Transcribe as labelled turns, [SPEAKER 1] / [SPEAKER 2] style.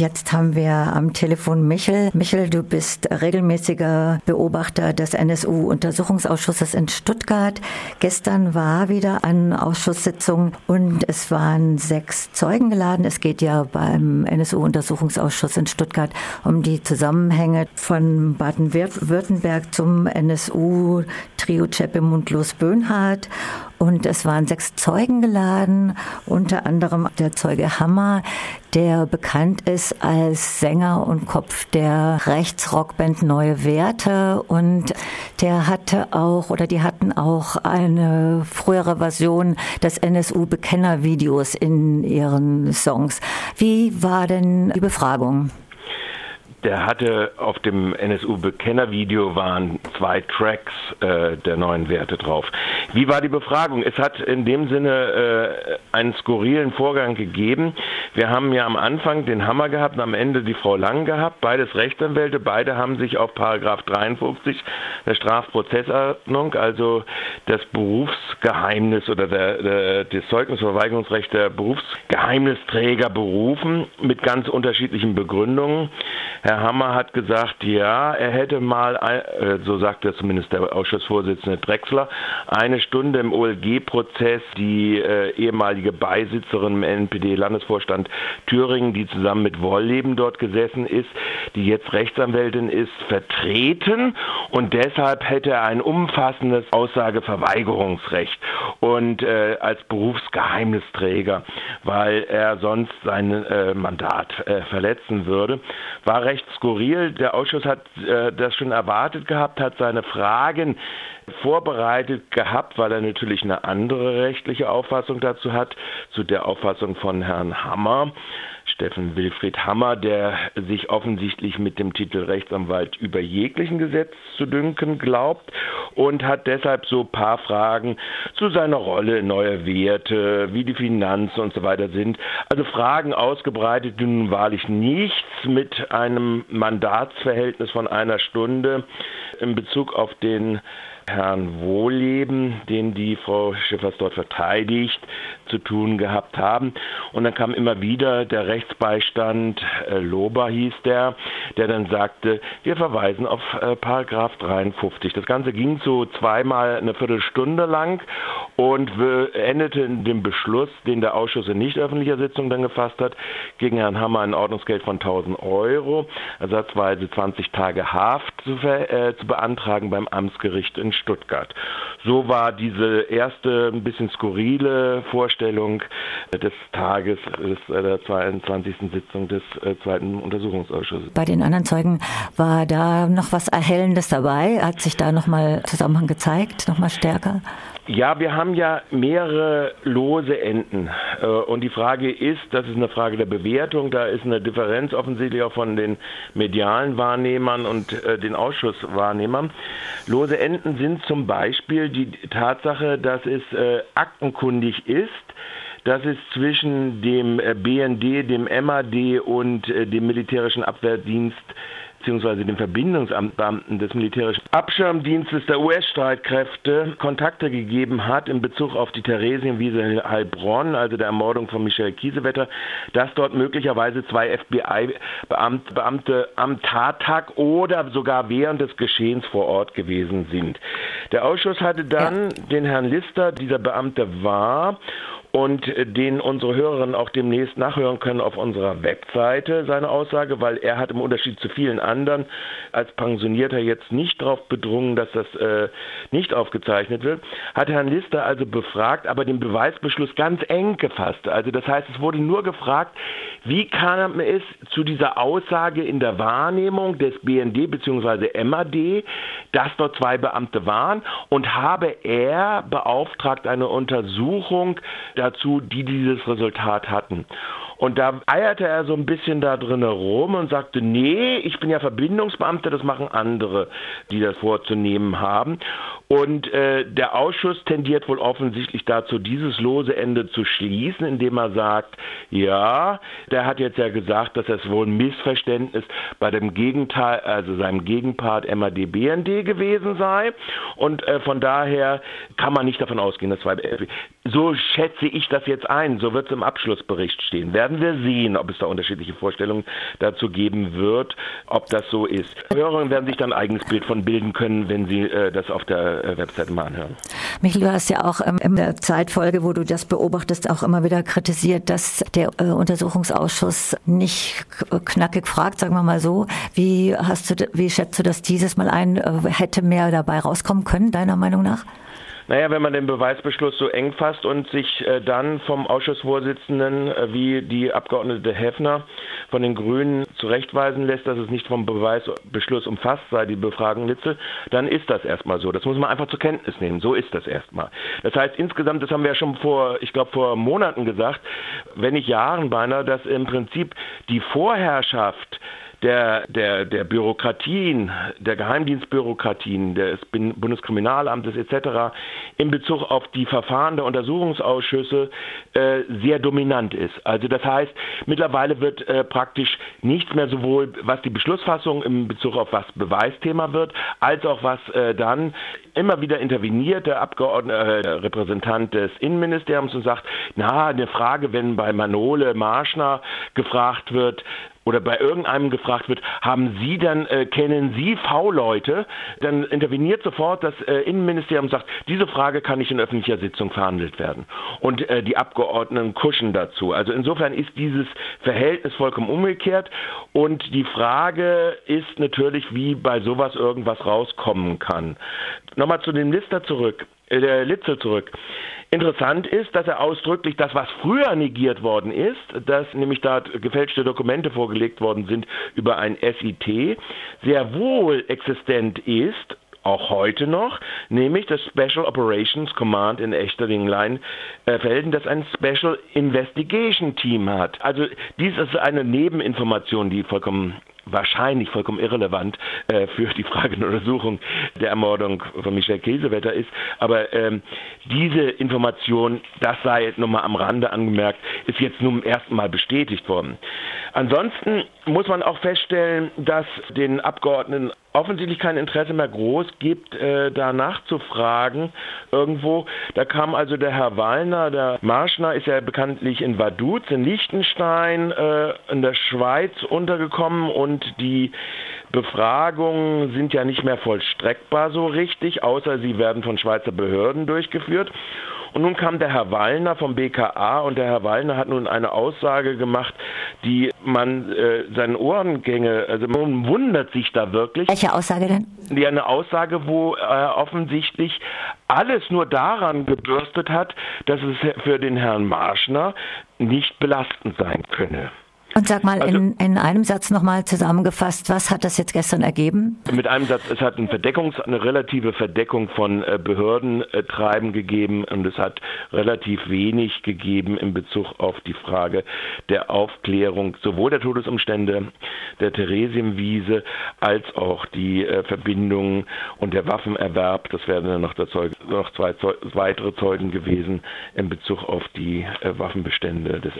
[SPEAKER 1] Jetzt haben wir am Telefon Michel. Michel, du bist regelmäßiger Beobachter des NSU-Untersuchungsausschusses in Stuttgart. Gestern war wieder eine Ausschusssitzung und es waren sechs Zeugen geladen. Es geht ja beim NSU-Untersuchungsausschuss in Stuttgart um die Zusammenhänge von Baden-Württemberg zum NSU-Trio Cheppe Mundlos Böhnhardt und es waren sechs Zeugen geladen, unter anderem der Zeuge Hammer, der bekannt ist als Sänger und Kopf der Rechtsrockband Neue Werte. Und der hatte auch, oder die hatten auch eine frühere Version des NSU-Bekennervideos in ihren Songs. Wie war denn die Befragung?
[SPEAKER 2] Der hatte auf dem NSU-Bekenner-Video waren zwei Tracks äh, der neuen Werte drauf. Wie war die Befragung? Es hat in dem Sinne äh, einen skurrilen Vorgang gegeben. Wir haben ja am Anfang den Hammer gehabt und am Ende die Frau Lang gehabt, beides Rechtsanwälte. Beide haben sich auf Paragraph 53 der Strafprozessordnung, also das Berufsgeheimnis oder der, der, das Zeugnisverweigerungsrecht der Berufsgeheimnisträger berufen mit ganz unterschiedlichen Begründungen. Herr Hammer hat gesagt, ja, er hätte mal, äh, so sagt er zumindest der Ausschussvorsitzende Drexler, eine Stunde im OLG-Prozess die äh, ehemalige Beisitzerin im NPD-Landesvorstand Thüringen, die zusammen mit Wolleben dort gesessen ist, die jetzt Rechtsanwältin ist, vertreten. Und deshalb hätte er ein umfassendes Aussageverweigerungsrecht. Und äh, als Berufsgeheimnisträger, weil er sonst sein äh, Mandat äh, verletzen würde, war recht recht skurril. Der Ausschuss hat äh, das schon erwartet gehabt, hat seine Fragen vorbereitet gehabt, weil er natürlich eine andere rechtliche Auffassung dazu hat, zu der Auffassung von Herrn Hammer. Steffen Wilfried Hammer, der sich offensichtlich mit dem Titel Rechtsanwalt über jeglichen Gesetz zu dünken glaubt und hat deshalb so ein paar Fragen zu seiner Rolle, neue Werte, wie die Finanzen und so weiter sind. Also Fragen ausgebreitet, die nun wahrlich nichts mit einem Mandatsverhältnis von einer Stunde in Bezug auf den Herrn Wohlleben, den die Frau Schiffers dort verteidigt, zu tun gehabt haben. Und dann kam immer wieder der Rechtsbeistand, äh, Lober hieß der, der dann sagte, wir verweisen auf äh, Paragraph 53. Das Ganze ging so zweimal eine Viertelstunde lang und endete in dem Beschluss, den der Ausschuss in nicht öffentlicher Sitzung dann gefasst hat, gegen Herrn Hammer ein Ordnungsgeld von 1000 Euro, ersatzweise 20 Tage Haft zu, äh, zu beantragen beim Amtsgericht in Stuttgart. So war diese erste ein bisschen skurrile Vorstellung des Tages des, äh, der 22. Sitzung des äh, zweiten Untersuchungsausschusses.
[SPEAKER 1] Bei den anderen Zeugen war da noch was Erhellendes dabei? Hat sich da nochmal Zusammenhang gezeigt, nochmal stärker?
[SPEAKER 2] Ja, wir haben ja mehrere lose Enden. Äh, und die Frage ist, das ist eine Frage der Bewertung, da ist eine Differenz offensichtlich auch von den medialen Wahrnehmern und äh, den Ausschusswahrnehmern. Lose Enden sind zum Beispiel die Tatsache, dass es äh, aktenkundig ist, dass es zwischen dem BND, dem MAD und dem militärischen Abwehrdienst beziehungsweise den Verbindungsbeamten des militärischen Abschirmdienstes der US-Streitkräfte Kontakte gegeben hat in Bezug auf die Theresienwiese Heilbronn, also der Ermordung von Michel Kiesewetter, dass dort möglicherweise zwei FBI-Beamte am Tattag oder sogar während des Geschehens vor Ort gewesen sind. Der Ausschuss hatte dann den Herrn Lister, dieser Beamte war, und äh, den unsere Hörerinnen auch demnächst nachhören können auf unserer Webseite, seine Aussage, weil er hat im Unterschied zu vielen anderen als Pensionierter jetzt nicht darauf bedrungen, dass das äh, nicht aufgezeichnet wird, hat Herrn Lister also befragt, aber den Beweisbeschluss ganz eng gefasst. Also das heißt, es wurde nur gefragt, wie kam es zu dieser Aussage in der Wahrnehmung des BND bzw. MAD, dass dort zwei Beamte waren und habe er beauftragt eine Untersuchung dazu, die dieses Resultat hatten. Und da eierte er so ein bisschen da drin rum und sagte, nee, ich bin ja Verbindungsbeamter, das machen andere, die das vorzunehmen haben. Und äh, der Ausschuss tendiert wohl offensichtlich dazu, dieses lose Ende zu schließen, indem er sagt, ja, der hat jetzt ja gesagt, dass es wohl ein Missverständnis bei dem Gegenteil, also seinem Gegenpart MAD-BND gewesen sei. Und äh, von daher kann man nicht davon ausgehen, dass zwei, so schätze ich das jetzt ein, so wird es im Abschlussbericht stehen. Werden werden wir sehen, ob es da unterschiedliche Vorstellungen dazu geben wird, ob das so ist. Hörerinnen werden sich dann ein eigenes Bild von bilden können, wenn sie äh, das auf der äh, Webseite mal anhören.
[SPEAKER 1] Michael, du hast ja auch ähm, in der Zeitfolge, wo du das beobachtest, auch immer wieder kritisiert, dass der äh, Untersuchungsausschuss nicht knackig fragt, sagen wir mal so. Wie hast du, wie schätzt du das dieses Mal ein? Äh, hätte mehr dabei rauskommen können, deiner Meinung nach?
[SPEAKER 2] Naja, wenn man den Beweisbeschluss so eng fasst und sich äh, dann vom Ausschussvorsitzenden äh, wie die Abgeordnete Heffner von den Grünen zurechtweisen lässt, dass es nicht vom Beweisbeschluss umfasst sei, die Befragung Litzel, dann ist das erstmal so. Das muss man einfach zur Kenntnis nehmen. So ist das erstmal. Das heißt insgesamt, das haben wir ja schon vor, ich glaube vor Monaten gesagt, wenn nicht Jahren beinahe, dass im Prinzip die Vorherrschaft der, der, der Bürokratien, der Geheimdienstbürokratien, des Bundeskriminalamtes etc. in Bezug auf die Verfahren der Untersuchungsausschüsse äh, sehr dominant ist. Also das heißt, mittlerweile wird äh, praktisch nichts mehr sowohl, was die Beschlussfassung in Bezug auf was Beweisthema wird, als auch was äh, dann immer wieder interveniert der Abgeordnete, äh, Repräsentant des Innenministeriums und sagt, na, eine Frage, wenn bei Manole Marschner gefragt wird, oder bei irgendeinem gefragt wird, haben Sie dann, äh, kennen Sie V-Leute, dann interveniert sofort das äh, Innenministerium und sagt, diese Frage kann nicht in öffentlicher Sitzung verhandelt werden. Und äh, die Abgeordneten kuschen dazu. Also insofern ist dieses Verhältnis vollkommen umgekehrt. Und die Frage ist natürlich, wie bei sowas irgendwas rauskommen kann. Nochmal zu dem Lister zurück, äh, Litzel zurück. Interessant ist, dass er ausdrücklich das, was früher negiert worden ist, dass nämlich da gefälschte Dokumente vorgelegt worden sind über ein SIT, sehr wohl existent ist auch heute noch, nämlich das Special Operations Command in Echterdinglein-Felden, äh, das ein Special Investigation Team hat. Also dies ist eine Nebeninformation, die vollkommen wahrscheinlich vollkommen irrelevant äh, für die Frage der Untersuchung der Ermordung von Michel Käsewetter ist. Aber ähm, diese Information, das sei nochmal am Rande angemerkt, ist jetzt nun zum ersten Mal bestätigt worden. Ansonsten muss man auch feststellen, dass den Abgeordneten offensichtlich kein Interesse mehr groß gibt, äh, da nachzufragen irgendwo. Da kam also der Herr Wallner, der Marschner ist ja bekanntlich in Vaduz, in Liechtenstein, äh, in der Schweiz untergekommen und die Befragungen sind ja nicht mehr vollstreckbar so richtig, außer sie werden von Schweizer Behörden durchgeführt. Und nun kam der Herr Wallner vom BKA und der Herr Wallner hat nun eine Aussage gemacht, die man äh, seinen Ohrengänge, also man wundert sich da wirklich.
[SPEAKER 1] Welche Aussage denn?
[SPEAKER 2] Ja, eine Aussage, wo äh, offensichtlich alles nur daran gebürstet hat, dass es für den Herrn Marschner nicht belastend sein könne.
[SPEAKER 1] Und sag mal also, in, in einem Satz nochmal zusammengefasst, was hat das jetzt gestern ergeben?
[SPEAKER 2] Mit einem Satz, es hat ein Verdeckungs-, eine relative Verdeckung von äh, Behördentreiben gegeben und es hat relativ wenig gegeben in Bezug auf die Frage der Aufklärung sowohl der Todesumstände der Theresienwiese als auch die äh, Verbindungen und der Waffenerwerb. Das werden dann noch, Zeuge, noch zwei Zeuge, weitere Zeugen gewesen in Bezug auf die äh, Waffenbestände des